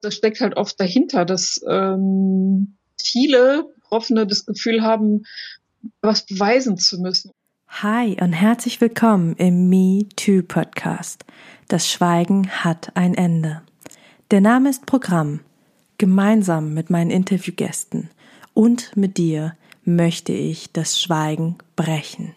das steckt halt oft dahinter, dass ähm, viele Betroffene das Gefühl haben, was beweisen zu müssen. Hi und herzlich willkommen im Me Too Podcast. Das Schweigen hat ein Ende. Der Name ist Programm. Gemeinsam mit meinen Interviewgästen und mit dir möchte ich das Schweigen brechen.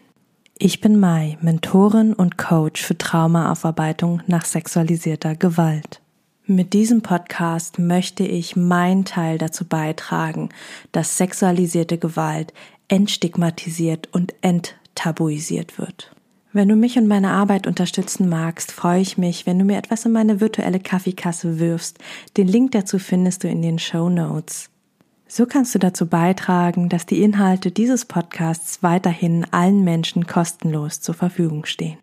Ich bin Mai, Mentorin und Coach für Traumaaufarbeitung nach sexualisierter Gewalt. Mit diesem Podcast möchte ich meinen Teil dazu beitragen, dass sexualisierte Gewalt entstigmatisiert und enttabuisiert wird. Wenn du mich und meine Arbeit unterstützen magst, freue ich mich, wenn du mir etwas in meine virtuelle Kaffeekasse wirfst. Den Link dazu findest du in den Show Notes. So kannst du dazu beitragen, dass die Inhalte dieses Podcasts weiterhin allen Menschen kostenlos zur Verfügung stehen.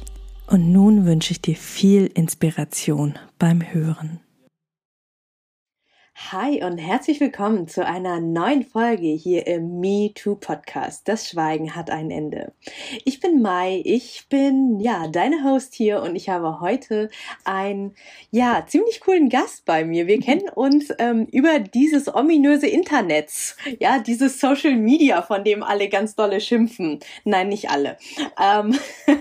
Und nun wünsche ich dir viel Inspiration beim Hören. Hi und herzlich willkommen zu einer neuen Folge hier im Me Too Podcast. Das Schweigen hat ein Ende. Ich bin Mai, ich bin ja deine Host hier und ich habe heute einen ja ziemlich coolen Gast bei mir. Wir kennen uns ähm, über dieses ominöse Internet, ja dieses Social Media, von dem alle ganz dolle schimpfen. Nein, nicht alle. Ähm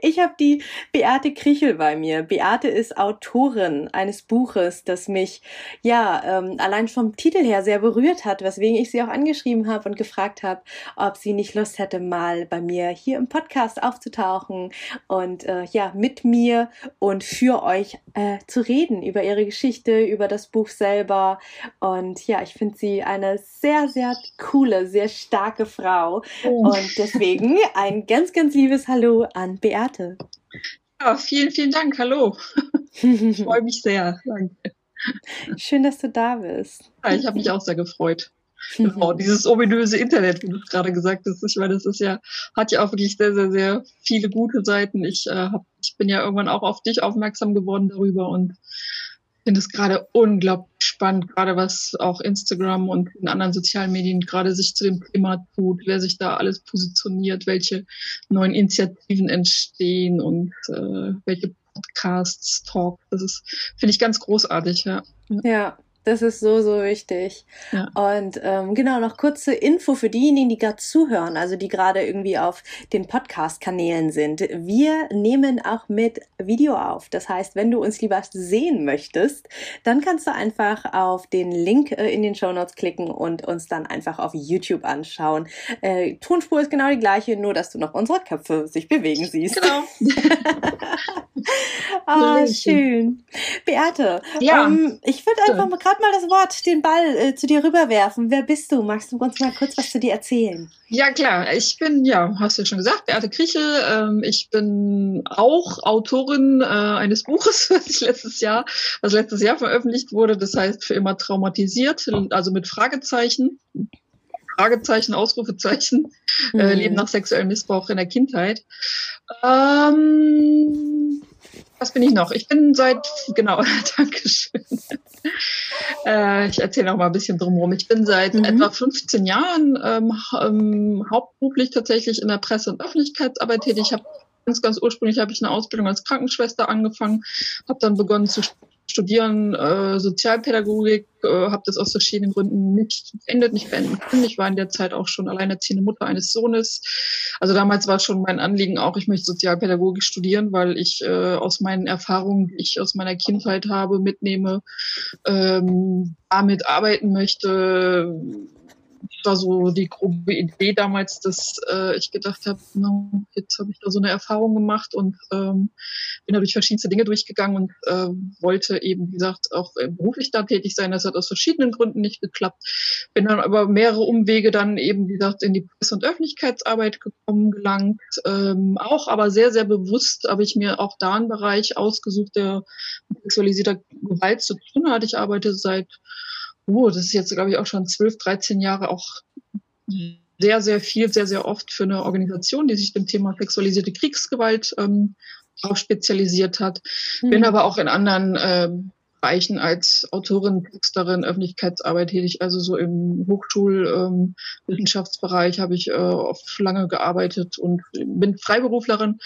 ich habe die Beate Krichel bei mir. Beate ist Autorin eines Buches, das mich ja ähm, allein vom Titel her sehr berührt hat, weswegen ich sie auch angeschrieben habe und gefragt habe, ob sie nicht Lust hätte, mal bei mir hier im Podcast aufzutauchen und äh, ja, mit mir und für euch äh, zu reden über ihre Geschichte, über das Buch selber. Und ja, ich finde sie eine sehr, sehr coole, sehr starke Frau. Oh. Und deswegen ein ganz, ganz liebes Hallo an Beate. Ja, vielen, vielen Dank. Hallo. Ich freue mich sehr. Danke. Schön, dass du da bist. Ja, ich habe mich auch sehr gefreut. Genau, dieses ominöse Internet, wie du gerade gesagt hast. Ich meine, das ist ja, hat ja auch wirklich sehr, sehr, sehr viele gute Seiten. Ich, äh, hab, ich bin ja irgendwann auch auf dich aufmerksam geworden darüber und finde es gerade unglaublich spannend, gerade was auch Instagram und in anderen sozialen Medien gerade sich zu dem Thema tut, wer sich da alles positioniert, welche neuen Initiativen entstehen und äh, welche Podcasts, Talk. Das ist, finde ich ganz großartig, ja. Ja, das ist so, so wichtig. Ja. Und ähm, genau, noch kurze Info für diejenigen, die gerade zuhören, also die gerade irgendwie auf den Podcast-Kanälen sind. Wir nehmen auch mit Video auf. Das heißt, wenn du uns lieber sehen möchtest, dann kannst du einfach auf den Link äh, in den Show Notes klicken und uns dann einfach auf YouTube anschauen. Äh, Tonspur ist genau die gleiche, nur dass du noch unsere Köpfe sich bewegen siehst. Genau. ah, schön. Beate, ja. Ähm, ich würde einfach mal gerade mal das Wort, den Ball äh, zu dir rüberwerfen. Wer bist du? Magst du uns mal kurz was zu dir erzählen? Ja, klar. Ich bin, ja, hast du ja schon gesagt, Beate Kriechel. Ähm, ich bin auch Autorin äh, eines Buches, was ich letztes Jahr, was letztes Jahr veröffentlicht wurde. Das heißt, für immer traumatisiert, also mit Fragezeichen. Fragezeichen, Ausrufezeichen, äh, mhm. äh, Leben nach sexuellem Missbrauch in der Kindheit. Ähm, was bin ich noch? Ich bin seit, genau, Dankeschön. äh, ich erzähle noch mal ein bisschen drumherum. Ich bin seit mhm. etwa 15 Jahren ähm, ähm, hauptberuflich tatsächlich in der Presse- und Öffentlichkeitsarbeit tätig. Ich habe ganz, ganz ursprünglich habe ich eine Ausbildung als Krankenschwester angefangen, habe dann begonnen zu studieren äh, Sozialpädagogik, äh, habe das aus verschiedenen Gründen nicht beendet, nicht beenden können. Ich war in der Zeit auch schon alleinerziehende Mutter eines Sohnes. Also damals war schon mein Anliegen auch, ich möchte Sozialpädagogik studieren, weil ich äh, aus meinen Erfahrungen, die ich aus meiner Kindheit habe, mitnehme, ähm, damit arbeiten möchte, war so die grobe Idee damals, dass äh, ich gedacht habe, no, jetzt habe ich da so eine Erfahrung gemacht und ähm, bin da durch verschiedenste Dinge durchgegangen und äh, wollte eben, wie gesagt, auch äh, beruflich da tätig sein. Das hat aus verschiedenen Gründen nicht geklappt. Bin dann aber mehrere Umwege dann eben, wie gesagt, in die Presse- und Öffentlichkeitsarbeit gekommen, gelangt. Ähm, auch aber sehr, sehr bewusst habe ich mir auch da einen Bereich ausgesucht, der mit sexualisierter Gewalt zu tun hat. Ich arbeite seit oh, das ist jetzt, glaube ich, auch schon 12, 13 Jahre auch sehr, sehr viel, sehr, sehr oft für eine Organisation, die sich dem Thema sexualisierte Kriegsgewalt ähm, auch spezialisiert hat. Mhm. Bin aber auch in anderen ähm, Bereichen als Autorin, Texterin, Öffentlichkeitsarbeit tätig. Also so im Hochschulwissenschaftsbereich ähm, habe ich äh, oft lange gearbeitet und bin Freiberuflerin.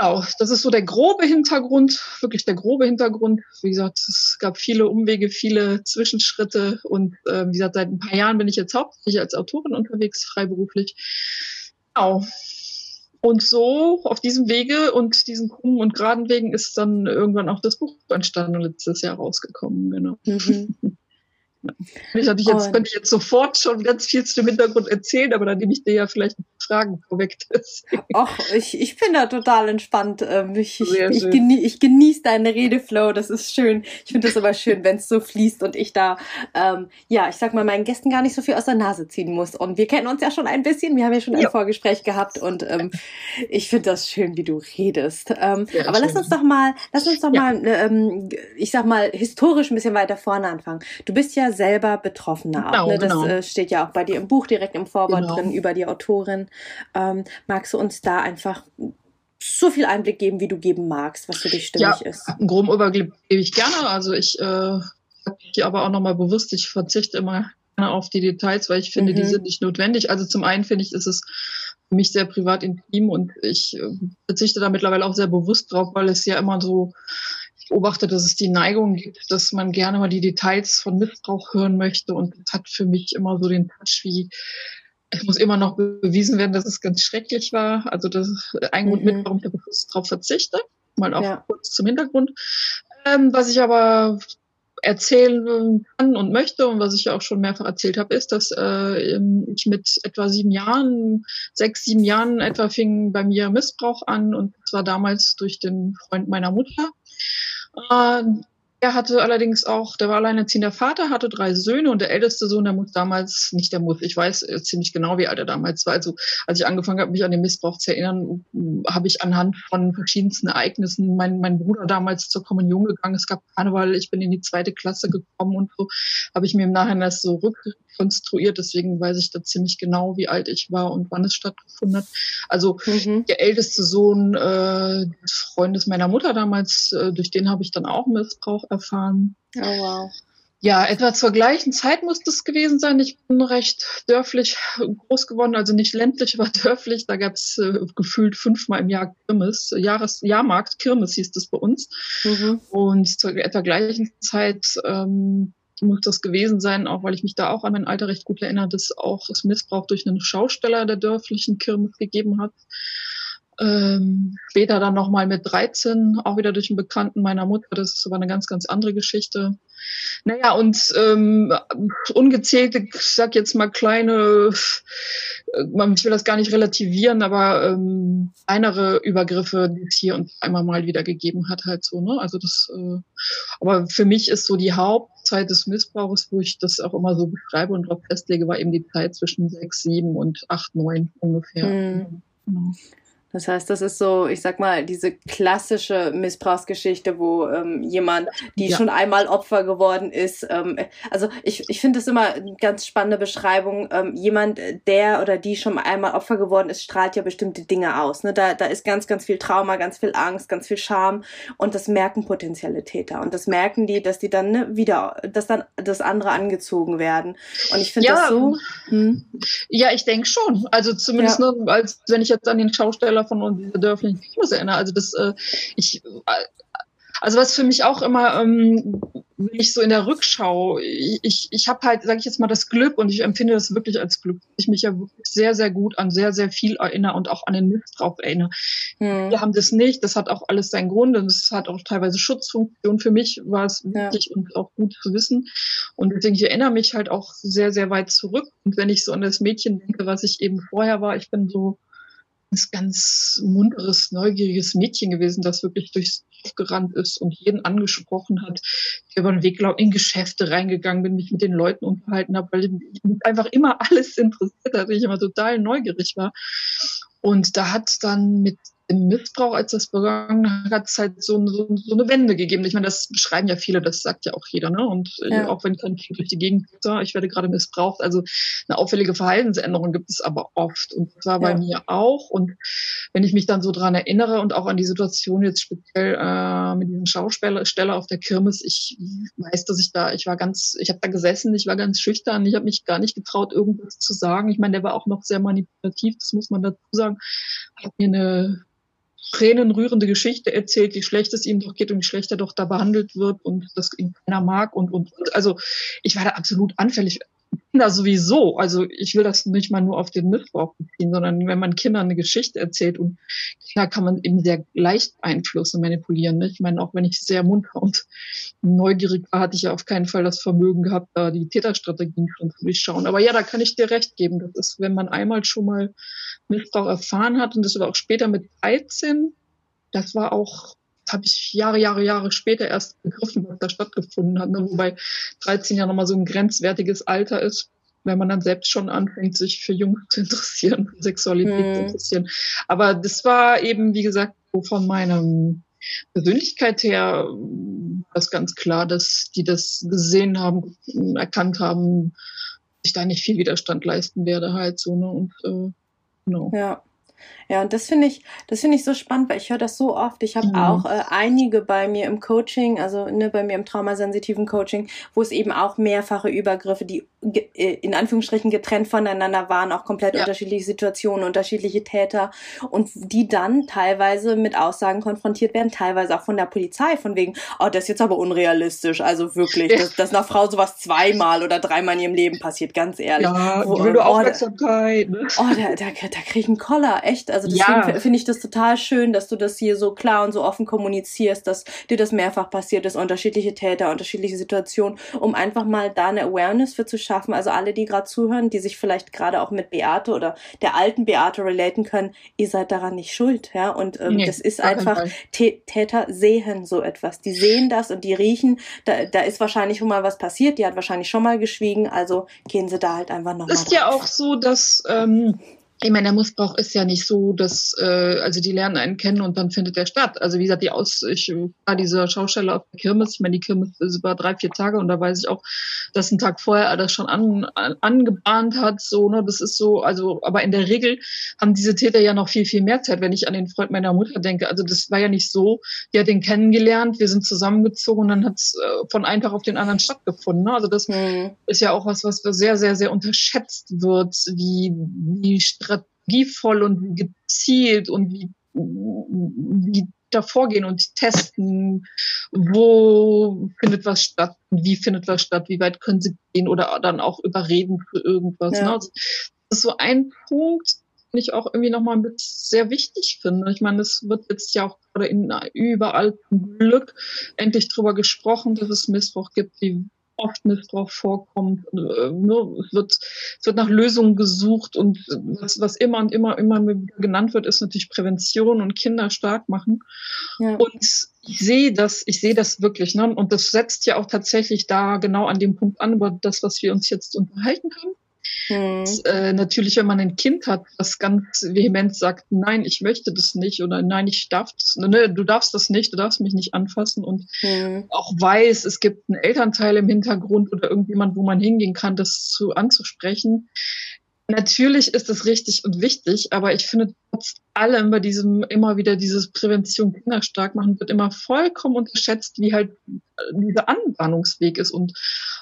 Genau, das ist so der grobe Hintergrund, wirklich der grobe Hintergrund. Wie gesagt, es gab viele Umwege, viele Zwischenschritte und äh, wie gesagt, seit ein paar Jahren bin ich jetzt hauptsächlich als Autorin unterwegs, freiberuflich. Genau. Und so auf diesem Wege und diesen krummen und geraden Wegen ist dann irgendwann auch das Buch entstanden und letztes Jahr rausgekommen, genau. Mhm. Ich, jetzt, könnte ich jetzt sofort schon ganz viel zu dem Hintergrund erzählen, aber dann nehme ich dir ja vielleicht Fragen vorweg. Ach, ich, ich bin da total entspannt. Ähm, ich, ich, ich, genie, ich genieße deine Redeflow, das ist schön. Ich finde das aber schön, wenn es so fließt und ich da, ähm, ja, ich sag mal, meinen Gästen gar nicht so viel aus der Nase ziehen muss. Und wir kennen uns ja schon ein bisschen, wir haben ja schon ein ja. Vorgespräch gehabt und ähm, ich finde das schön, wie du redest. Ähm, aber schön. lass uns doch mal, lass uns doch ja. mal, ähm, ich sag mal, historisch ein bisschen weiter vorne anfangen. Du bist ja selber Betroffener genau, auch, ne? Das genau. äh, steht ja auch bei dir im Buch direkt im Vorwort genau. drin über die Autorin. Ähm, magst du uns da einfach so viel Einblick geben, wie du geben magst, was für dich stimmig ja, ist? Einen groben Überblick gebe ich gerne. Also ich äh, hier aber auch nochmal bewusst, ich verzichte immer auf die Details, weil ich finde, mhm. die sind nicht notwendig. Also zum einen finde ich, ist es für mich sehr privat intim und ich äh, verzichte da mittlerweile auch sehr bewusst drauf, weil es ja immer so beobachte, dass es die Neigung gibt, dass man gerne mal die Details von Missbrauch hören möchte. Und das hat für mich immer so den Touch wie, es muss immer noch bewiesen werden, dass es ganz schrecklich war. Also das ist ein Grund mit, mhm. warum ich bewusst drauf verzichte. Mal auch ja. kurz zum Hintergrund. Ähm, was ich aber erzählen kann und möchte und was ich ja auch schon mehrfach erzählt habe, ist, dass äh, ich mit etwa sieben Jahren, sechs, sieben Jahren etwa fing bei mir Missbrauch an und zwar damals durch den Freund meiner Mutter. Äh, er hatte allerdings auch, der war alleinerziehender Vater, hatte drei Söhne und der älteste Sohn, der muss damals, nicht der muss, ich weiß ziemlich genau, wie alt er damals war. Also als ich angefangen habe, mich an den Missbrauch zu erinnern, habe ich anhand von verschiedensten Ereignissen mein, mein Bruder damals zur Kommunion gegangen. Es gab Karneval, ich bin in die zweite Klasse gekommen und so habe ich mir im Nachhinein das so rückkonstruiert. Deswegen weiß ich da ziemlich genau, wie alt ich war und wann es stattgefunden hat. Also mhm. der älteste Sohn äh, des Freundes meiner Mutter damals, äh, durch den habe ich dann auch Missbrauch erfahren. Oh, wow. Ja, etwa zur gleichen Zeit muss das gewesen sein. Ich bin recht dörflich groß geworden, also nicht ländlich, aber dörflich. Da gab es äh, gefühlt fünfmal im Jahr Kirmes, Jahres Jahrmarkt, Kirmes hieß das bei uns. Mhm. Und zur etwa gleichen Zeit ähm, muss das gewesen sein, auch weil ich mich da auch an mein Alter recht gut erinnere, dass auch es Missbrauch durch einen Schausteller der dörflichen Kirmes gegeben hat. Ähm, später dann nochmal mit 13, auch wieder durch einen Bekannten meiner Mutter. Das war eine ganz, ganz andere Geschichte. Naja, und ähm, ungezählte, ich sag jetzt mal kleine, ich will das gar nicht relativieren, aber ähm, kleinere Übergriffe, die es hier und einmal mal wieder gegeben hat, halt so, ne? Also das, äh, aber für mich ist so die Hauptzeit des Missbrauchs, wo ich das auch immer so beschreibe und darauf festlege, war eben die Zeit zwischen sechs, sieben und acht, neun ungefähr. Mhm. Genau. Das heißt, das ist so, ich sag mal, diese klassische Missbrauchsgeschichte, wo ähm, jemand, die ja. schon einmal Opfer geworden ist. Ähm, also ich, ich finde das immer eine ganz spannende Beschreibung. Ähm, jemand, der oder die schon einmal Opfer geworden ist, strahlt ja bestimmte Dinge aus. Ne? Da, da ist ganz, ganz viel Trauma, ganz viel Angst, ganz viel Scham und das merken potenzielle Täter. Und das merken die, dass die dann ne, wieder, dass dann das andere angezogen werden. Und ich finde ja, das so. Hm. Ja, ich denke schon. Also zumindest ja. nur, als wenn ich jetzt an den Schausteller Schauspieler von uns, dieser dörflichen Kinos erinnere. Also das, äh, ich, äh, also was für mich auch immer, ähm, wenn ich so in der Rückschau, ich, ich habe halt, sage ich jetzt mal, das Glück und ich empfinde das wirklich als Glück, dass ich mich ja wirklich sehr, sehr gut an sehr, sehr viel erinnere und auch an den Missbrauch erinnere. Hm. Wir haben das nicht, das hat auch alles seinen Grund und es hat auch teilweise Schutzfunktion. Für mich war es wichtig ja. und auch gut zu wissen. Und deswegen, ich erinnere mich halt auch sehr, sehr weit zurück. Und wenn ich so an das Mädchen denke, was ich eben vorher war, ich bin so ganz, ganz munteres, neugieriges Mädchen gewesen, das wirklich durchs Dorf gerannt ist und jeden angesprochen hat. Ich über den Weg glaub, in Geschäfte reingegangen bin, mich mit den Leuten unterhalten habe, weil mich einfach immer alles interessiert hat, ich immer total neugierig war. Und da hat dann mit im Missbrauch, als das begangen hat, es halt so, so, so, eine Wende gegeben. Ich meine, das beschreiben ja viele, das sagt ja auch jeder, ne? Und äh, ja. auch wenn kein Kind durch die Gegend da, ich werde gerade missbraucht. Also eine auffällige Verhaltensänderung gibt es aber oft. Und das war bei mir auch. Und wenn ich mich dann so dran erinnere und auch an die Situation jetzt speziell äh, mit diesem Schausteller auf der Kirmes, ich weiß, dass ich da, ich war ganz, ich habe da gesessen, ich war ganz schüchtern, ich habe mich gar nicht getraut, irgendwas zu sagen. Ich meine, der war auch noch sehr manipulativ, das muss man dazu sagen. Hat mir eine tränenrührende Geschichte erzählt, wie schlecht es ihm doch geht und wie schlecht er doch da behandelt wird und das ihn keiner mag und, und, und. Also ich war da absolut anfällig. Kinder sowieso. Also ich will das nicht mal nur auf den Missbrauch beziehen, sondern wenn man Kindern eine Geschichte erzählt und Kinder kann man eben sehr leicht beeinflussen, manipulieren. Ne? Ich meine, auch wenn ich sehr munter und neugierig war, hatte ich ja auf keinen Fall das Vermögen gehabt, da die Täterstrategien schon zu durchschauen. Aber ja, da kann ich dir recht geben. Das ist, wenn man einmal schon mal Missbrauch erfahren hat und das war auch später mit 13, das war auch habe ich Jahre, Jahre, Jahre später erst begriffen, was da stattgefunden hat. Ne? Wobei 13 ja nochmal so ein grenzwertiges Alter ist, wenn man dann selbst schon anfängt, sich für Jungs zu interessieren, für Sexualität hm. zu interessieren. Aber das war eben, wie gesagt, so von meinem Persönlichkeit her das ganz klar, dass die das gesehen haben, erkannt haben, ich da nicht viel Widerstand leisten werde halt so, ne? Und äh, genau. Ja. Ja, und das finde ich, das finde ich so spannend, weil ich höre das so oft. Ich habe mhm. auch äh, einige bei mir im Coaching, also ne, bei mir im traumasensitiven Coaching, wo es eben auch mehrfache Übergriffe, die äh, in Anführungsstrichen getrennt voneinander waren, auch komplett ja. unterschiedliche Situationen, unterschiedliche Täter und die dann teilweise mit Aussagen konfrontiert werden, teilweise auch von der Polizei, von wegen, oh, das ist jetzt aber unrealistisch, also wirklich, ja. dass, dass einer Frau sowas zweimal oder dreimal in ihrem Leben passiert, ganz ehrlich. Ja, Wo, will nur oh, Aufmerksamkeit. Ne? Oh, da, da, da krieg ich einen Koller, echt. Also deswegen ja. finde ich das total schön, dass du das hier so klar und so offen kommunizierst, dass dir das mehrfach passiert ist, unterschiedliche Täter, unterschiedliche Situationen, um einfach mal da eine Awareness für zu schaffen. Also alle, die gerade zuhören, die sich vielleicht gerade auch mit Beate oder der alten Beate relaten können, ihr seid daran nicht schuld, ja. Und ähm, nee, das ist einfach, Täter sehen so etwas. Die sehen das und die riechen, da, da ist wahrscheinlich schon mal was passiert, die hat wahrscheinlich schon mal geschwiegen, also gehen sie da halt einfach nochmal. Ist drauf. ja auch so, dass ähm, ich meine, der Missbrauch ist ja nicht so, dass, äh, also die lernen einen kennen und dann findet der statt. Also wie gesagt, die Aus, ich war dieser Schausteller auf der Kirmes, ich meine, die Kirmes ist über drei, vier Tage und da weiß ich auch, dass ein Tag vorher er das schon an, an, angebahnt hat, so, ne, das ist so, also, aber in der Regel haben diese Täter ja noch viel, viel mehr Zeit, wenn ich an den Freund meiner Mutter denke. Also das war ja nicht so, die hat den kennengelernt, wir sind zusammengezogen und dann hat es äh, von einem Tag auf den anderen stattgefunden. Ne? Also das mhm. ist ja auch was, was sehr, sehr, sehr unterschätzt wird, wie, wie strategievoll und gezielt und wie, wie da vorgehen und testen, wo findet was statt, wie findet was statt, wie weit können sie gehen oder dann auch überreden für irgendwas. Ja. Ne? Also das ist so ein Punkt, den ich auch irgendwie nochmal ein bisschen sehr wichtig finde. Ich meine, es wird jetzt ja auch gerade in überall zum Glück endlich drüber gesprochen, dass es Missbrauch gibt, wie oft Missbrauch vorkommt. Äh, ne, es, wird, es wird nach Lösungen gesucht und was, was immer und immer, immer genannt wird, ist natürlich Prävention und Kinder stark machen. Ja. Und ich sehe das, ich sehe das wirklich, ne? Und das setzt ja auch tatsächlich da genau an dem Punkt an, über das, was wir uns jetzt unterhalten haben. Und, äh, natürlich, wenn man ein Kind hat, das ganz vehement sagt, nein, ich möchte das nicht oder nein, ich darf das, ne, du darfst das nicht, du darfst mich nicht anfassen. Und mhm. auch weiß, es gibt einen Elternteil im Hintergrund oder irgendjemand, wo man hingehen kann, das zu anzusprechen, Natürlich ist es richtig und wichtig, aber ich finde trotz allem bei diesem immer wieder dieses Prävention Kinder stark machen wird immer vollkommen unterschätzt, wie halt dieser Anbahnungsweg ist und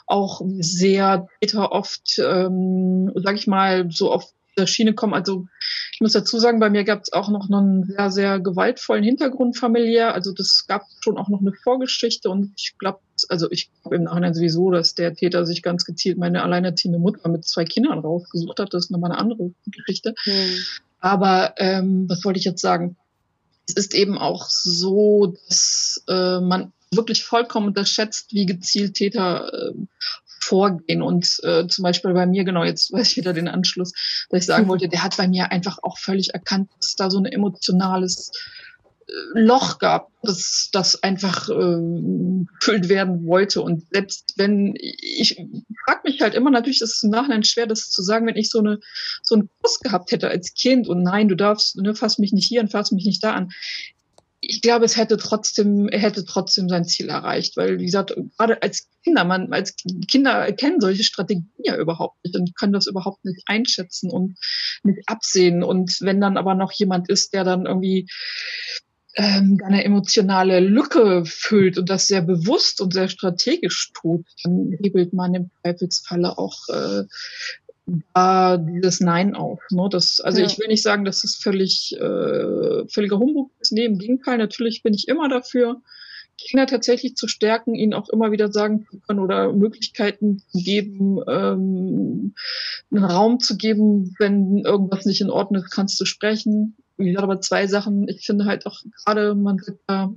auch sehr Täter oft, ähm, sag ich mal, so der Schiene kommen. Also ich muss dazu sagen, bei mir gab es auch noch einen sehr, sehr gewaltvollen Hintergrund familiär. Also das gab schon auch noch eine Vorgeschichte und ich glaube, also ich glaube im Nachhinein sowieso, dass der Täter sich ganz gezielt meine alleinerziehende Mutter mit zwei Kindern rausgesucht hat. Das ist nochmal eine andere Geschichte. Hm. Aber ähm, was wollte ich jetzt sagen? Es ist eben auch so, dass äh, man wirklich vollkommen unterschätzt, wie gezielt Täter äh, vorgehen. Und äh, zum Beispiel bei mir, genau, jetzt weiß ich wieder den Anschluss, dass ich sagen wollte, der hat bei mir einfach auch völlig erkannt, dass da so ein emotionales Loch gab, das, das einfach äh, gefüllt werden wollte. Und selbst wenn, ich frage mich halt immer, natürlich ist es im Nachhinein schwer, das zu sagen, wenn ich so eine so einen Kuss gehabt hätte als Kind und nein, du darfst, ne, fass mich nicht hier und fass mich nicht da an ich glaube, es hätte trotzdem, er hätte trotzdem sein Ziel erreicht, weil, wie gesagt, gerade als Kinder, man, als Kinder erkennen solche Strategien ja überhaupt nicht und können das überhaupt nicht einschätzen und nicht absehen. Und wenn dann aber noch jemand ist, der dann irgendwie ähm, eine emotionale Lücke füllt und das sehr bewusst und sehr strategisch tut, dann hebelt man im Zweifelsfalle auch äh, da dieses Nein auf. Ne? Das, also ja. ich will nicht sagen, dass es völlig äh, völliger Humbug ist. Nee, im Gegenteil, natürlich bin ich immer dafür, Kinder tatsächlich zu stärken, ihnen auch immer wieder sagen zu können oder Möglichkeiten zu geben, ähm, einen Raum zu geben, wenn irgendwas nicht in Ordnung ist, kannst du sprechen. Wie gesagt, aber zwei Sachen. Ich finde halt auch gerade, man sagt ja,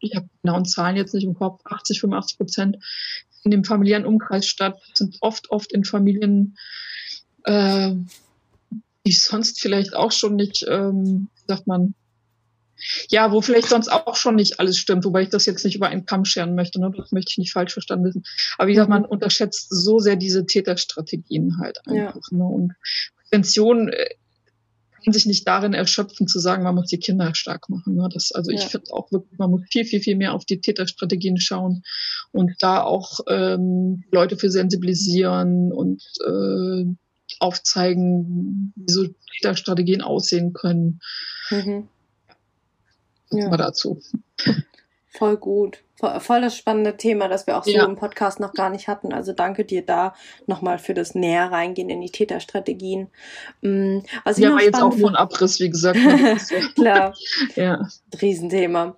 ich habe genauen Zahlen jetzt nicht im Kopf, 80, 85 Prozent in dem familiären Umkreis statt, sind oft, oft in Familien, äh, die sonst vielleicht auch schon nicht, ähm, sagt man, ja, wo vielleicht sonst auch schon nicht alles stimmt, wobei ich das jetzt nicht über einen Kamm scheren möchte, ne? das möchte ich nicht falsch verstanden wissen. Aber wie gesagt, man unterschätzt so sehr diese Täterstrategien halt einfach. Ja. Ne? Und Prävention äh, kann sich nicht darin erschöpfen, zu sagen, man muss die Kinder stark machen. Ne? Das, also ja. ich finde auch wirklich, man muss viel, viel, viel mehr auf die Täterstrategien schauen und da auch ähm, Leute für sensibilisieren und äh, aufzeigen, wie so Strategien aussehen können. Mhm. Ja. Mal dazu. Voll gut. Voll, das spannende Thema, das wir auch so ja. im Podcast noch gar nicht hatten. Also danke dir da nochmal für das näher reingehen in die Täterstrategien. Mm, was ja, war jetzt auch nur ein Abriss, wie gesagt. Klar. ja. Riesenthema.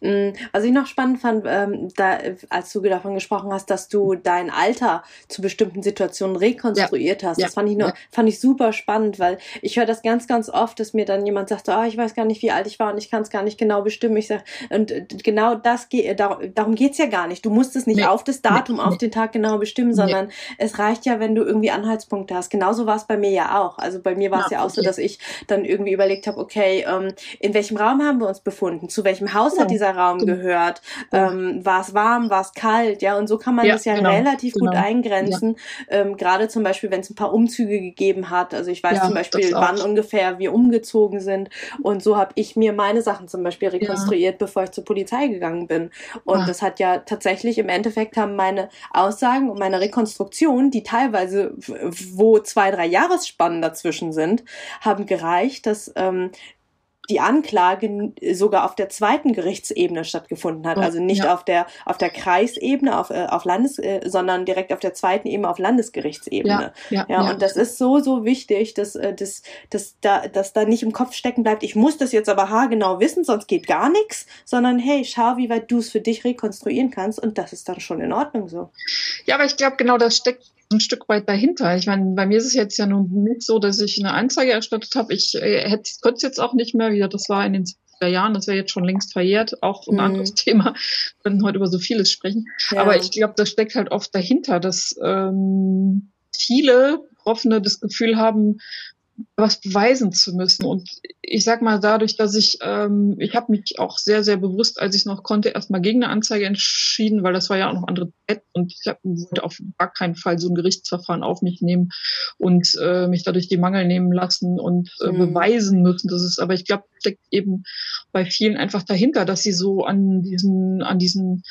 Mm, was ich noch spannend fand, ähm, da, als du davon gesprochen hast, dass du dein Alter zu bestimmten Situationen rekonstruiert ja. hast, das fand ich nur, ja. fand ich super spannend, weil ich höre das ganz, ganz oft, dass mir dann jemand sagt, oh, ich weiß gar nicht, wie alt ich war und ich kann es gar nicht genau bestimmen. Ich sag, und genau das geht, darum geht's ja gar nicht. Du musst es nicht nee. auf das Datum, nee. auf den Tag genau bestimmen, sondern nee. es reicht ja, wenn du irgendwie Anhaltspunkte hast. Genauso war es bei mir ja auch. Also bei mir war es ja, ja auch so, dass ich dann irgendwie überlegt habe, okay, ähm, in welchem Raum haben wir uns befunden? Zu welchem Haus ja. hat dieser Raum gehört? Ähm, war es warm, war es kalt? Ja, und so kann man ja, das ja genau. relativ genau. gut eingrenzen. Ähm, Gerade zum Beispiel, wenn es ein paar Umzüge gegeben hat. Also ich weiß zum Beispiel, wann ungefähr wir umgezogen sind. Und so habe ich mir meine Sachen zum Beispiel rekonstruiert, bevor ich zur Polizei gegangen bin. Und das hat ja tatsächlich im Endeffekt haben meine Aussagen und meine Rekonstruktion, die teilweise, wo zwei, drei Jahresspannen dazwischen sind, haben gereicht, dass ähm, die Anklage sogar auf der zweiten Gerichtsebene stattgefunden hat. Also nicht ja. auf der auf der Kreisebene, auf, äh, auf Landes, äh, sondern direkt auf der zweiten Ebene auf Landesgerichtsebene. Ja, ja, ja, und das ist so, so wichtig, dass, äh, dass, dass, da, dass da nicht im Kopf stecken bleibt, ich muss das jetzt aber haargenau wissen, sonst geht gar nichts, sondern hey, schau, wie weit du es für dich rekonstruieren kannst und das ist dann schon in Ordnung so. Ja, aber ich glaube, genau das steckt ein Stück weit dahinter. Ich meine, bei mir ist es jetzt ja nun nicht so, dass ich eine Anzeige erstattet habe. Ich äh, hätte könnte es jetzt auch nicht mehr wieder. Das war in den 70er Jahren, das wäre jetzt schon längst verjährt. Auch ein mhm. anderes Thema. Wir können heute über so vieles sprechen. Ja. Aber ich glaube, das steckt halt oft dahinter, dass ähm, viele Betroffene das Gefühl haben, was beweisen zu müssen. Und ich sag mal, dadurch, dass ich, ähm, ich habe mich auch sehr, sehr bewusst, als ich es noch konnte, erstmal gegen eine Anzeige entschieden, weil das war ja auch noch andere Zeit und ich hab, wollte auf gar keinen Fall so ein Gerichtsverfahren auf mich nehmen und äh, mich dadurch die Mangel nehmen lassen und äh, mhm. beweisen müssen. Das ist, aber ich glaube, steckt eben bei vielen einfach dahinter, dass sie so an diesen, an diesen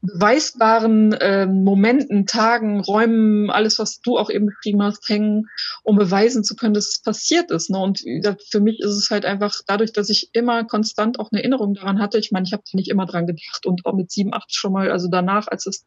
beweisbaren äh, Momenten, Tagen, Räumen, alles, was du auch eben beschrieben hast, hängen, um beweisen zu können, dass es passiert ist. Ne? Und für mich ist es halt einfach dadurch, dass ich immer konstant auch eine Erinnerung daran hatte. Ich meine, ich habe nicht immer dran gedacht und auch mit sieben, acht schon mal, also danach, als es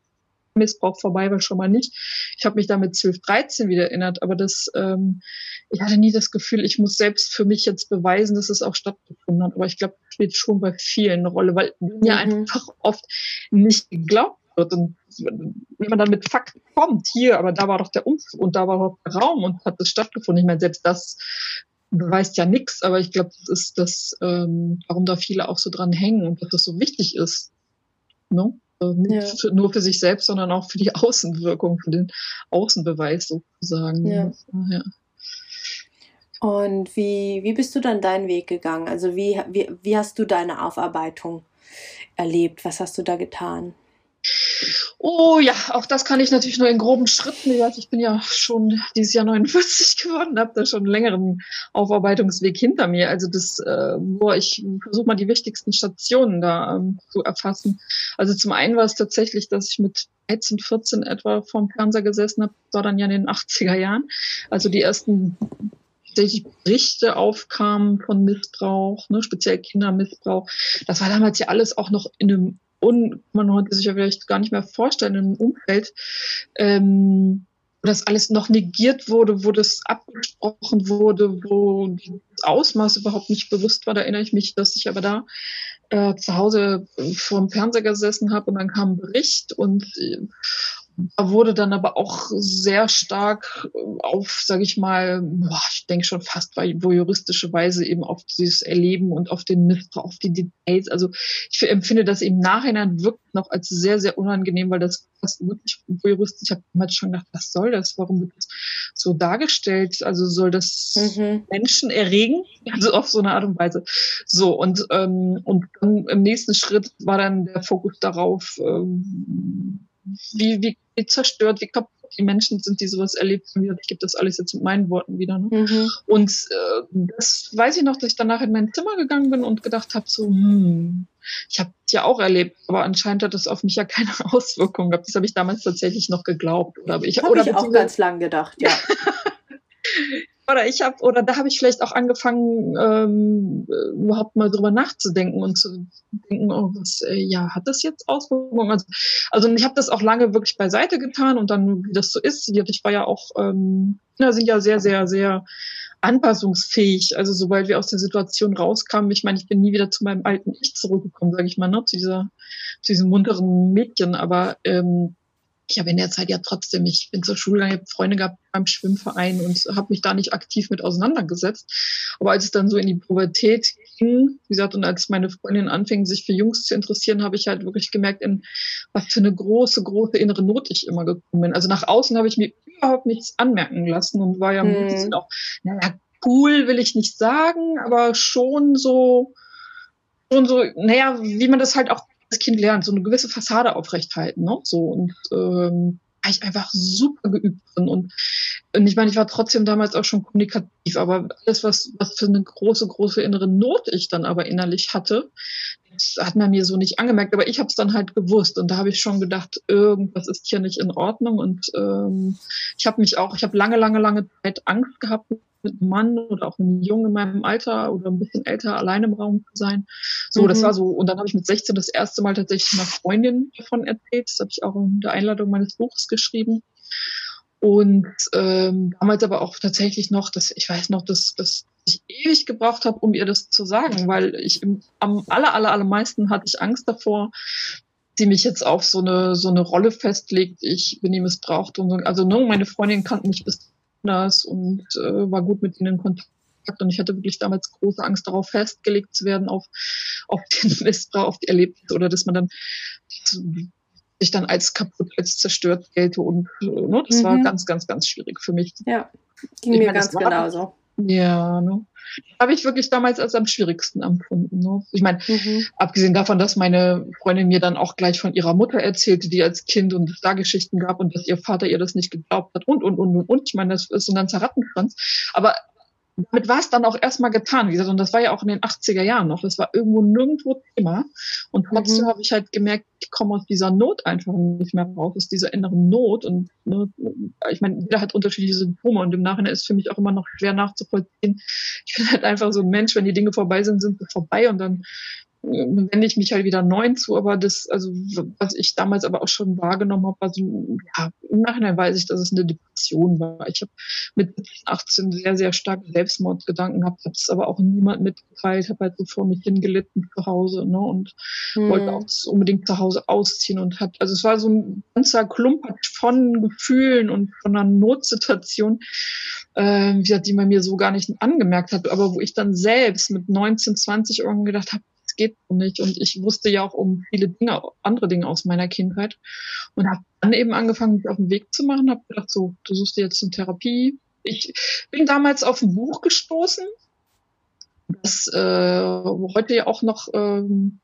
Missbrauch vorbei war, schon mal nicht. Ich habe mich da mit 12, 13 wieder erinnert, aber das, ähm, ich hatte nie das Gefühl, ich muss selbst für mich jetzt beweisen, dass es auch stattgefunden hat. Aber ich glaube, das spielt schon bei vielen eine Rolle, weil mir mhm. einfach oft nicht geglaubt wird. Und wenn man dann mit Fakten kommt, hier, aber da war doch der Umzug und da war doch der Raum und hat es stattgefunden. Ich meine, selbst das beweist ja nichts, aber ich glaube, das ist das, ähm, warum da viele auch so dran hängen und dass das so wichtig ist. No? Also nicht ja. nur für sich selbst, sondern auch für die Außenwirkung, für den Außenbeweis sozusagen. Ja. ja. Und wie, wie bist du dann deinen Weg gegangen? Also wie, wie, wie hast du deine Aufarbeitung erlebt? Was hast du da getan? Oh ja, auch das kann ich natürlich nur in groben Schritten. Ich bin ja schon dieses Jahr 49 geworden, habe da schon einen längeren Aufarbeitungsweg hinter mir. Also das, äh, wo ich versuche mal die wichtigsten Stationen da ähm, zu erfassen. Also zum einen war es tatsächlich, dass ich mit 13, 14 etwa vorm Fernseher gesessen habe, war dann ja in den 80er Jahren. Also die ersten tatsächlich Berichte aufkamen von Missbrauch, ne, speziell Kindermissbrauch. Das war damals ja alles auch noch in einem und man heute sich ja vielleicht gar nicht mehr vorstellen im Umfeld, ähm, wo das alles noch negiert wurde, wo das abgesprochen wurde, wo das Ausmaß überhaupt nicht bewusst war. Da erinnere ich mich, dass ich aber da äh, zu Hause vor dem Fernseher gesessen habe und dann kam ein Bericht und äh, wurde dann aber auch sehr stark äh, auf, sage ich mal, boah, ich denke schon fast juristische Weise eben auf dieses Erleben und auf den Missbrauch, auf die Details. Also ich empfinde das im Nachhinein wirklich noch als sehr, sehr unangenehm, weil das fast wirklich juristisch, ich habe damals schon gedacht, was soll das? Warum wird das so dargestellt? Also soll das mhm. Menschen erregen? Also auf so eine Art und Weise. So, und, ähm, und dann im nächsten Schritt war dann der Fokus darauf, ähm, wie, wie, wie zerstört, wie kaputt die Menschen sind, die sowas erlebt haben. Ich gebe das alles jetzt mit meinen Worten wieder. Ne? Mhm. Und äh, das weiß ich noch, dass ich danach in mein Zimmer gegangen bin und gedacht habe, so, hm, ich habe es ja auch erlebt, aber anscheinend hat das auf mich ja keine Auswirkungen gehabt. Das habe ich damals tatsächlich noch geglaubt. Oder ich, habe ich auch ganz lang gedacht, ja. oder ich habe, oder da habe ich vielleicht auch angefangen, ähm, überhaupt mal drüber nachzudenken und zu denken, oh, was, äh, ja, hat das jetzt Auswirkungen? Also, also ich habe das auch lange wirklich beiseite getan und dann, wie das so ist, ich war ja auch, ähm, sind ja sehr, sehr, sehr anpassungsfähig. Also sobald wir aus der Situation rauskamen, ich meine, ich bin nie wieder zu meinem alten Ich zurückgekommen, sage ich mal, ne, zu dieser, zu diesem munteren Mädchen, aber ähm, ich habe in der Zeit ja trotzdem, ich bin zur Schule gegangen, habe Freunde gehabt beim Schwimmverein und habe mich da nicht aktiv mit auseinandergesetzt. Aber als es dann so in die Pubertät ging, wie gesagt, und als meine Freundin anfing, sich für Jungs zu interessieren, habe ich halt wirklich gemerkt, in was für eine große, große innere Not ich immer gekommen bin. Also nach außen habe ich mir überhaupt nichts anmerken lassen und war ja ein bisschen auch, naja, cool will ich nicht sagen, aber schon so, schon so, naja, wie man das halt auch das Kind lernt, so eine gewisse Fassade aufrechthalten, ne? So und ähm, war ich einfach super geübt drin und, und ich meine, ich war trotzdem damals auch schon kommunikativ, aber alles, was, was für eine große, große innere Not ich dann aber innerlich hatte, das hat man mir so nicht angemerkt, aber ich habe es dann halt gewusst und da habe ich schon gedacht, irgendwas ist hier nicht in Ordnung und ähm, ich habe mich auch, ich habe lange, lange, lange Zeit Angst gehabt, mit einem Mann oder auch einem Jungen in meinem Alter oder ein bisschen älter allein im Raum zu sein. So, mhm. das war so. Und dann habe ich mit 16 das erste Mal tatsächlich einer Freundin davon erzählt. Das habe ich auch in der Einladung meines Buches geschrieben. Und ähm, damals aber auch tatsächlich noch, dass ich weiß noch, dass, dass ich ewig gebraucht habe, um ihr das zu sagen, weil ich im, am aller, aller, allermeisten hatte ich Angst davor, sie mich jetzt auf so eine so eine Rolle festlegt, ich bin ihm missbraucht und so. Also nur meine Freundin kannten mich bis das und äh, war gut mit ihnen in Kontakt. Und ich hatte wirklich damals große Angst darauf festgelegt zu werden, auf, auf den Missbrauch, auf die Erlebnisse oder dass man dann sich dann als kaputt, als zerstört gelte. Und ne, das mhm. war ganz, ganz, ganz schwierig für mich. Ja, ging ich mir meine, ganz genauso. Ja, ne? Habe ich wirklich damals als am schwierigsten empfunden. Ne? Ich meine, mhm. abgesehen davon, dass meine Freundin mir dann auch gleich von ihrer Mutter erzählte, die als Kind und da Geschichten gab und dass ihr Vater ihr das nicht geglaubt hat und, und, und, und, und. Ich meine, das ist so ein ganzer Rattenschwanz. Aber damit war es dann auch erstmal getan, wie gesagt, und das war ja auch in den 80er Jahren noch. Das war irgendwo nirgendwo Thema. Und trotzdem mhm. habe ich halt gemerkt, ich komme aus dieser Not einfach nicht mehr raus, aus dieser inneren Not. Und ne, ich meine, jeder hat unterschiedliche Symptome und im Nachhinein ist es für mich auch immer noch schwer nachzuvollziehen. Ich bin halt einfach so ein Mensch, wenn die Dinge vorbei sind, sind sie vorbei und dann wende ich mich halt wieder neuen zu, aber das, also was ich damals aber auch schon wahrgenommen habe, war so, ja, im Nachhinein weiß ich, dass es eine Depression war. Ich habe mit 18 sehr, sehr starke Selbstmordgedanken gehabt, habe es aber auch niemand mitgeteilt, habe halt so vor mich hingelitten zu Hause, ne, und hm. wollte auch unbedingt zu Hause ausziehen und hat, also es war so ein ganzer Klumpert von Gefühlen und von einer Notsituation, äh, die man mir so gar nicht angemerkt hat, aber wo ich dann selbst mit 19, 20 irgendwann gedacht habe, geht so nicht. Und ich wusste ja auch um viele Dinge, andere Dinge aus meiner Kindheit. Und habe dann eben angefangen, mich auf den Weg zu machen, habe gedacht, so, du suchst dir jetzt eine Therapie, ich bin damals auf ein Buch gestoßen, das äh, heute ja auch noch ähm,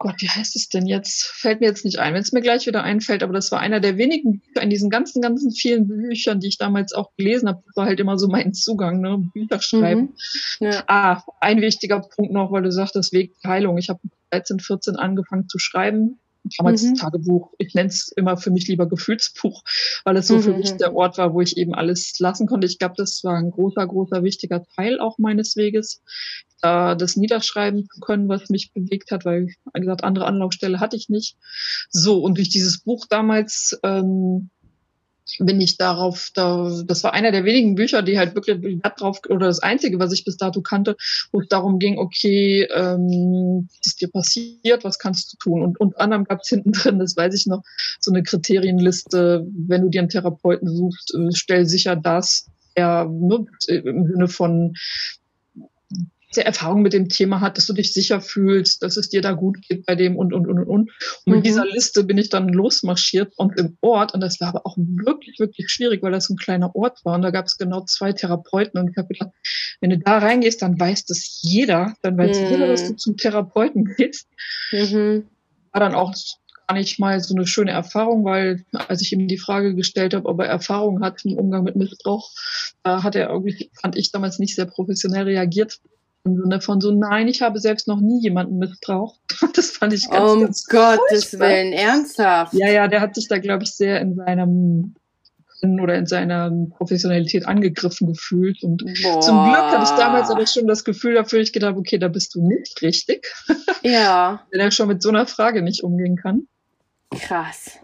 Gott, wie heißt es denn jetzt? Fällt mir jetzt nicht ein, wenn es mir gleich wieder einfällt, aber das war einer der wenigen Bücher in diesen ganzen, ganzen vielen Büchern, die ich damals auch gelesen habe. Das war halt immer so mein Zugang, ne? Bücher schreiben. Mhm. Ja. Ah, ein wichtiger Punkt noch, weil du sagtest, Weg der Heilung. Ich habe 13, 14 angefangen zu schreiben damals mhm. Tagebuch. Ich nenne es immer für mich lieber Gefühlsbuch, weil es so mhm. für mich der Ort war, wo ich eben alles lassen konnte. Ich glaube, das war ein großer, großer, wichtiger Teil auch meines Weges, da das niederschreiben zu können, was mich bewegt hat, weil, wie gesagt, andere Anlaufstelle hatte ich nicht. So, und durch dieses Buch damals ähm, bin ich darauf, da, das war einer der wenigen Bücher, die halt wirklich Wert oder das einzige, was ich bis dato kannte, wo es darum ging, okay, ähm, was ist dir passiert, was kannst du tun? Und unter anderem gab es hinten drin, das weiß ich noch, so eine Kriterienliste, wenn du dir einen Therapeuten suchst, äh, stell sicher, dass er ne, im Sinne von der Erfahrung mit dem Thema hat, dass du dich sicher fühlst, dass es dir da gut geht bei dem und, und, und, und. Und mhm. mit dieser Liste bin ich dann losmarschiert und im Ort, und das war aber auch wirklich, wirklich schwierig, weil das ein kleiner Ort war und da gab es genau zwei Therapeuten und ich habe gedacht, wenn du da reingehst, dann weiß das jeder, dann weiß mhm. jeder, dass du zum Therapeuten gehst. Mhm. War dann auch gar nicht mal so eine schöne Erfahrung, weil als ich ihm die Frage gestellt habe, ob er Erfahrung hat im Umgang mit Missbrauch, da hat er irgendwie, fand ich damals nicht sehr professionell reagiert im Sinne von so, nein, ich habe selbst noch nie jemanden missbraucht. Das fand ich ganz, Um ganz Gottes furchtbar. Willen, ernsthaft. Ja, ja, der hat sich da, glaube ich, sehr in seinem oder in seiner Professionalität angegriffen gefühlt. Und Boah. zum Glück hatte ich damals aber schon das Gefühl dafür, ich gedacht, okay, da bist du nicht richtig. Ja. Wenn er schon mit so einer Frage nicht umgehen kann. Krass.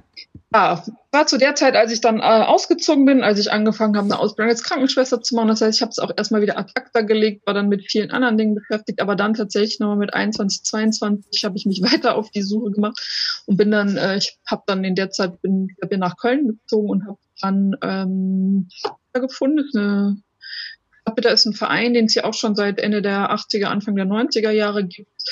Ja, war zu der Zeit, als ich dann äh, ausgezogen bin, als ich angefangen habe, eine Ausbildung als Krankenschwester zu machen. Das heißt, ich habe es auch erstmal wieder ad acta gelegt, war dann mit vielen anderen Dingen beschäftigt, aber dann tatsächlich nochmal mit 21, 22 habe ich mich weiter auf die Suche gemacht und bin dann, äh, ich habe dann in der Zeit bin, bin nach Köln gezogen und habe dann ähm, gefunden, eine Capita ist ein Verein, den es ja auch schon seit Ende der 80er, Anfang der 90er Jahre gibt.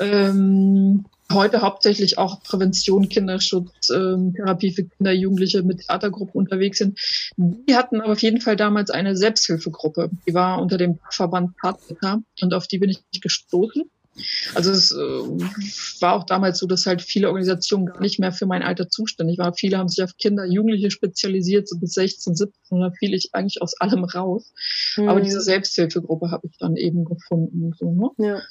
Ähm, heute hauptsächlich auch Prävention, Kinderschutz, ähm, Therapie für Kinder, Jugendliche mit Theatergruppen unterwegs sind. Die hatten aber auf jeden Fall damals eine Selbsthilfegruppe. Die war unter dem Verband Partner und auf die bin ich gestoßen. Also es äh, war auch damals so, dass halt viele Organisationen gar nicht mehr für mein Alter zuständig waren. Viele haben sich auf Kinder, Jugendliche spezialisiert, so bis 16, 17, und da fiel ich eigentlich aus allem raus. Mhm. Aber diese Selbsthilfegruppe habe ich dann eben gefunden. So, ne? ja.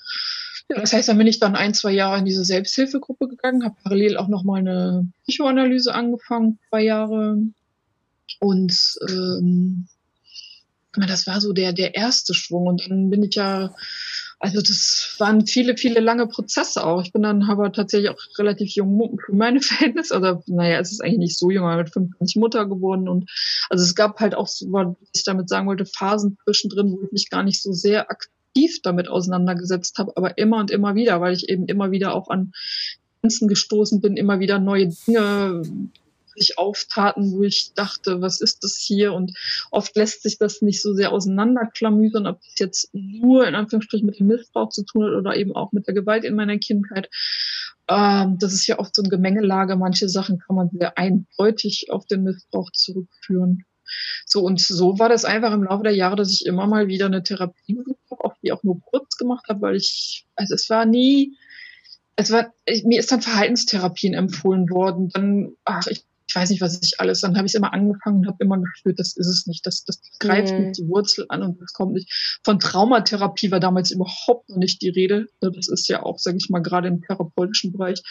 Ja, das heißt, dann bin ich dann ein, zwei Jahre in diese Selbsthilfegruppe gegangen, habe parallel auch nochmal eine Psychoanalyse angefangen, zwei Jahre. Und ähm, das war so der, der erste Schwung. Und dann bin ich ja, also das waren viele, viele lange Prozesse auch. Ich bin dann aber tatsächlich auch relativ jung für meine Verhältnisse. Also, naja, es ist eigentlich nicht so jung, aber mit 25 Mutter geworden. Und also es gab halt auch so, was ich damit sagen wollte, Phasen zwischendrin, wo ich mich gar nicht so sehr aktiv tief damit auseinandergesetzt habe, aber immer und immer wieder, weil ich eben immer wieder auch an Grenzen gestoßen bin, immer wieder neue Dinge sich auftaten, wo ich dachte, was ist das hier? Und oft lässt sich das nicht so sehr auseinanderklamüsern, ob das jetzt nur in Anführungsstrichen mit dem Missbrauch zu tun hat oder eben auch mit der Gewalt in meiner Kindheit. Ähm, das ist ja oft so eine Gemengelage. Manche Sachen kann man sehr eindeutig auf den Missbrauch zurückführen. So und so war das einfach im Laufe der Jahre, dass ich immer mal wieder eine Therapie die auch nur kurz gemacht habe, weil ich, also es war nie, es war, ich, mir ist dann Verhaltenstherapien empfohlen worden. Dann, ach, ich ich weiß nicht, was ich alles. Dann habe ich immer angefangen und habe immer gespürt, das ist es nicht. Das, das greift mhm. nicht die Wurzel an und das kommt nicht. Von Traumatherapie war damals überhaupt noch nicht die Rede. Das ist ja auch, sage ich mal, gerade im therapeutischen Bereich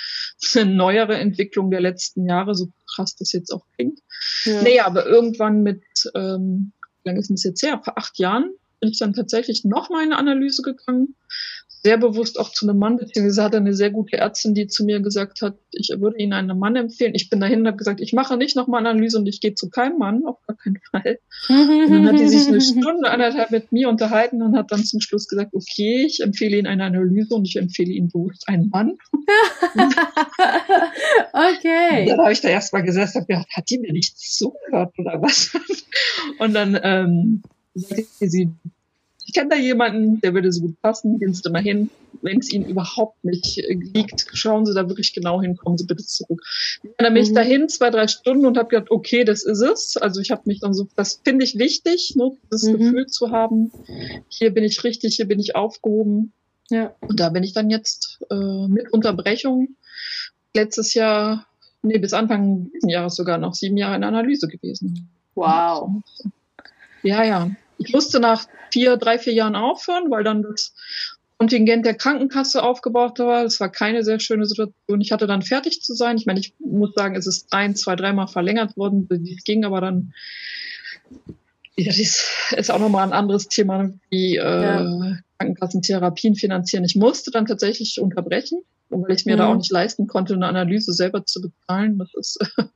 eine neuere Entwicklung der letzten Jahre, so krass das jetzt auch klingt. Ja. Naja, aber irgendwann mit, ähm, wie lange ist das jetzt her? Vor acht Jahren bin ich dann tatsächlich noch mal in eine Analyse gegangen sehr bewusst auch zu einem Mann, beziehungsweise hatte eine sehr gute Ärztin, die zu mir gesagt hat, ich würde Ihnen einen Mann empfehlen. Ich bin dahin und habe gesagt, ich mache nicht nochmal Analyse und ich gehe zu keinem Mann, auf gar keinen Fall. und dann hat die sich eine Stunde, anderthalb mit mir unterhalten und hat dann zum Schluss gesagt, okay, ich empfehle Ihnen eine Analyse und ich empfehle Ihnen bewusst einen Mann. okay. Und dann habe ich da erstmal gesessen und gedacht, hat die mir nicht zugehört oder was? und dann ähm, sie, ich kenne da jemanden, der würde so gut passen, gehen Sie da mal hin. Wenn es Ihnen überhaupt nicht äh, liegt, schauen Sie da wirklich genau hin, kommen Sie bitte zurück. Ich bin nämlich mhm. dahin, zwei, drei Stunden und habe gedacht, okay, das ist es. Also ich habe mich dann so, das finde ich wichtig, ne, das mhm. Gefühl zu haben, hier bin ich richtig, hier bin ich aufgehoben. Ja. Und da bin ich dann jetzt äh, mit Unterbrechung letztes Jahr, nee, bis Anfang dieses Jahres sogar noch sieben Jahre in Analyse gewesen. Wow. Ja, ja. Ich musste nach vier, drei, vier Jahren aufhören, weil dann das Kontingent der Krankenkasse aufgebaut war. Das war keine sehr schöne Situation. Ich hatte dann fertig zu sein. Ich meine, ich muss sagen, es ist ein, zwei, dreimal verlängert worden. Es ging aber dann ja, das ist auch nochmal ein anderes Thema, wie äh, ja. Krankenkassentherapien finanzieren. Ich musste dann tatsächlich unterbrechen, weil ich mir mhm. da auch nicht leisten konnte, eine Analyse selber zu bezahlen. Das ist,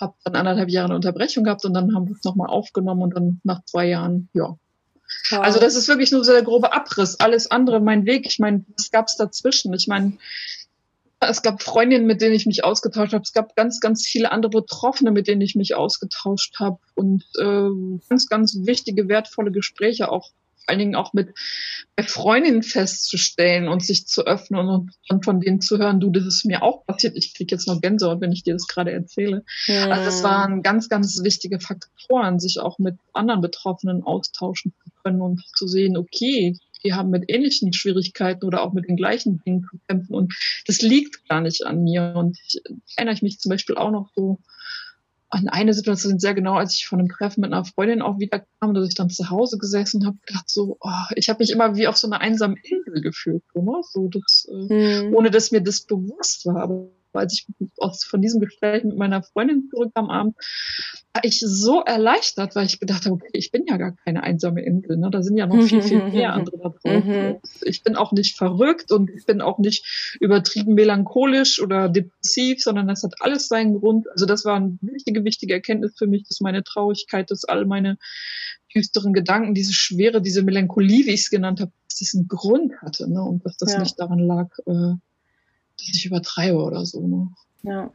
habe dann anderthalb Jahre eine Unterbrechung gehabt und dann haben wir es nochmal aufgenommen und dann nach zwei Jahren, ja. Wow. Also das ist wirklich nur so der grobe Abriss. Alles andere, mein Weg, ich meine, was gab's dazwischen? Ich meine, es gab Freundinnen, mit denen ich mich ausgetauscht habe. Es gab ganz, ganz viele andere Betroffene, mit denen ich mich ausgetauscht habe. Und äh, ganz, ganz wichtige, wertvolle Gespräche auch vor allen Dingen auch mit bei Freundinnen festzustellen und sich zu öffnen und dann von denen zu hören, du, das ist mir auch passiert. Ich krieg jetzt noch Gänsehaut, wenn ich dir das gerade erzähle. Mhm. Also das waren ganz, ganz wichtige Faktoren, sich auch mit anderen Betroffenen austauschen zu können und zu sehen, okay, die haben mit ähnlichen Schwierigkeiten oder auch mit den gleichen Dingen zu kämpfen. Und das liegt gar nicht an mir. Und ich, erinnere ich mich zum Beispiel auch noch so an eine Situation sehr genau, als ich von einem Treffen mit einer Freundin auch wieder kam, dass ich dann zu Hause gesessen habe, gedacht so, oh, ich habe mich immer wie auf so einer einsamen Insel gefühlt, so das, mhm. ohne dass mir das bewusst war. Aber als ich aus, von diesem Gespräch mit meiner Freundin zurückkam am Abend, war ich so erleichtert, weil ich gedacht habe, okay, ich bin ja gar keine einsame Insel. Ne? Da sind ja noch viel, viel mehr andere da draußen. Mhm. Ich bin auch nicht verrückt und ich bin auch nicht übertrieben melancholisch oder depressiv, sondern das hat alles seinen Grund. Also das war eine wichtige, wichtige Erkenntnis für mich, dass meine Traurigkeit, dass all meine düsteren Gedanken, diese Schwere, diese Melancholie, wie ich es genannt habe, dass das einen Grund hatte ne? und dass das ja. nicht daran lag, äh, dass ich übertreibe oder so. Ne? Ja.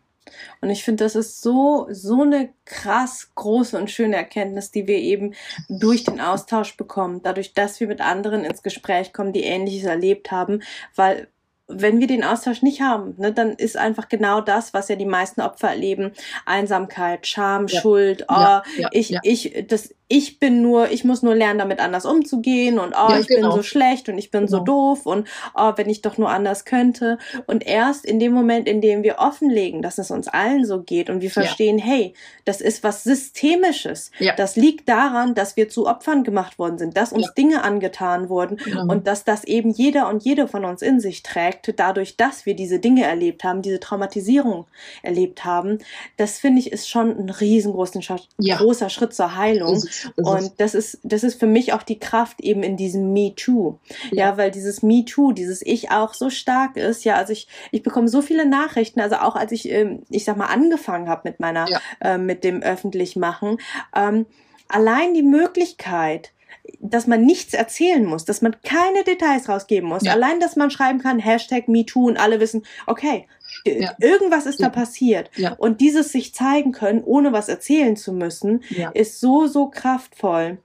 Und ich finde, das ist so, so eine krass große und schöne Erkenntnis, die wir eben durch den Austausch bekommen. Dadurch, dass wir mit anderen ins Gespräch kommen, die Ähnliches erlebt haben, weil wenn wir den Austausch nicht haben, ne, dann ist einfach genau das, was ja die meisten Opfer erleben, Einsamkeit, Scham, ja. Schuld, oh, ja, ja, ich, ich, das, ich bin nur, ich muss nur lernen, damit anders umzugehen und oh, ich genau. bin so schlecht und ich bin genau. so doof und oh, wenn ich doch nur anders könnte. Und erst in dem Moment, in dem wir offenlegen, dass es uns allen so geht und wir verstehen, hey, das ist was Systemisches. Das liegt daran, dass wir zu Opfern gemacht worden sind, dass uns Dinge angetan wurden genau. und dass das eben jeder und jede von uns in sich trägt dadurch, dass wir diese Dinge erlebt haben, diese Traumatisierung erlebt haben, das finde ich ist schon ein riesengroßer ja. großer Schritt zur Heilung. Das und das ist, das ist für mich auch die Kraft eben in diesem Me Too. Ja, ja weil dieses Me Too, dieses Ich auch so stark ist. Ja, also ich, ich bekomme so viele Nachrichten, also auch als ich, ähm, ich sag mal, angefangen habe mit meiner, ja. äh, mit dem öffentlich machen, ähm, allein die Möglichkeit, dass man nichts erzählen muss, dass man keine Details rausgeben muss. Ja. Allein, dass man schreiben kann, Hashtag MeToo und alle wissen, okay, ja. irgendwas ist ja. da passiert. Und dieses sich zeigen können, ohne was erzählen zu müssen, ist so, so kraftvoll.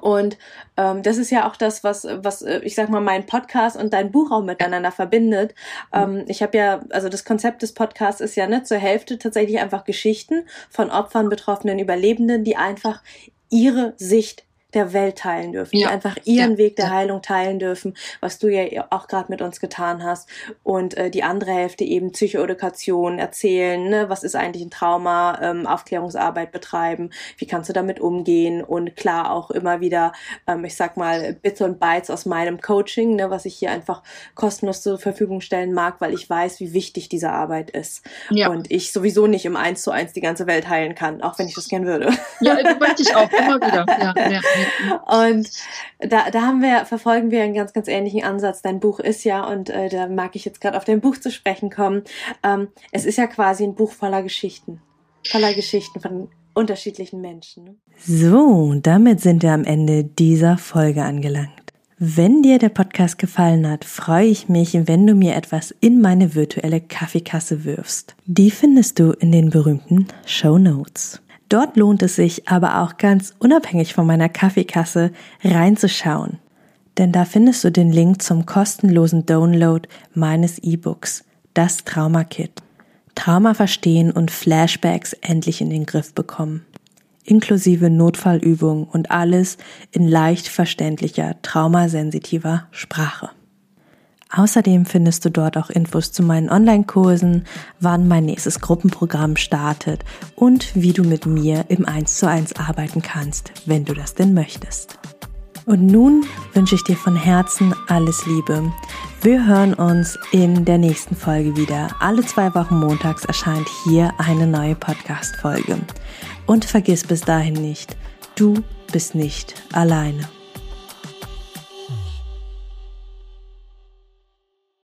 Und ähm, das ist ja auch das, was, was äh, ich sag mal, mein Podcast und dein Buch auch miteinander verbindet. Ähm, ich habe ja, also das Konzept des Podcasts ist ja ne, zur Hälfte tatsächlich einfach Geschichten von Opfern, Betroffenen, Überlebenden, die einfach ihre Sicht der Welt teilen dürfen, ja. die einfach ihren ja. Weg der. Heilung teilen dürfen, was du ja auch gerade mit uns getan hast. Und äh, die andere Hälfte eben Psychoedukation erzählen, ne? was ist eigentlich ein Trauma, ähm, Aufklärungsarbeit betreiben, wie kannst du damit umgehen und klar auch immer wieder, ähm, ich sag mal, Bits und Bytes aus meinem Coaching, ne? was ich hier einfach kostenlos zur Verfügung stellen mag, weil ich weiß, wie wichtig diese Arbeit ist. Ja. Und ich sowieso nicht im Eins zu eins die ganze Welt heilen kann, auch wenn ich das gern würde. Ja, das möchte ich auch immer wieder. Ja, ja. Und da, da haben wir, verfolgen wir einen ganz, ganz ähnlichen Ansatz. Dein Buch ist ja, und äh, da mag ich jetzt gerade auf dein Buch zu sprechen kommen, ähm, es ist ja quasi ein Buch voller Geschichten. Voller Geschichten von unterschiedlichen Menschen. Ne? So, damit sind wir am Ende dieser Folge angelangt. Wenn dir der Podcast gefallen hat, freue ich mich, wenn du mir etwas in meine virtuelle Kaffeekasse wirfst. Die findest du in den berühmten Show Notes. Dort lohnt es sich aber auch ganz unabhängig von meiner Kaffeekasse reinzuschauen. denn da findest du den Link zum kostenlosen Download meines E-Books, das Trauma Kit. Trauma verstehen und Flashbacks endlich in den Griff bekommen. Inklusive Notfallübungen und alles in leicht verständlicher, traumasensitiver Sprache. Außerdem findest du dort auch Infos zu meinen Online-Kursen, wann mein nächstes Gruppenprogramm startet und wie du mit mir im 1 zu 1 arbeiten kannst, wenn du das denn möchtest. Und nun wünsche ich dir von Herzen alles Liebe. Wir hören uns in der nächsten Folge wieder. Alle zwei Wochen montags erscheint hier eine neue Podcast-Folge. Und vergiss bis dahin nicht, du bist nicht alleine.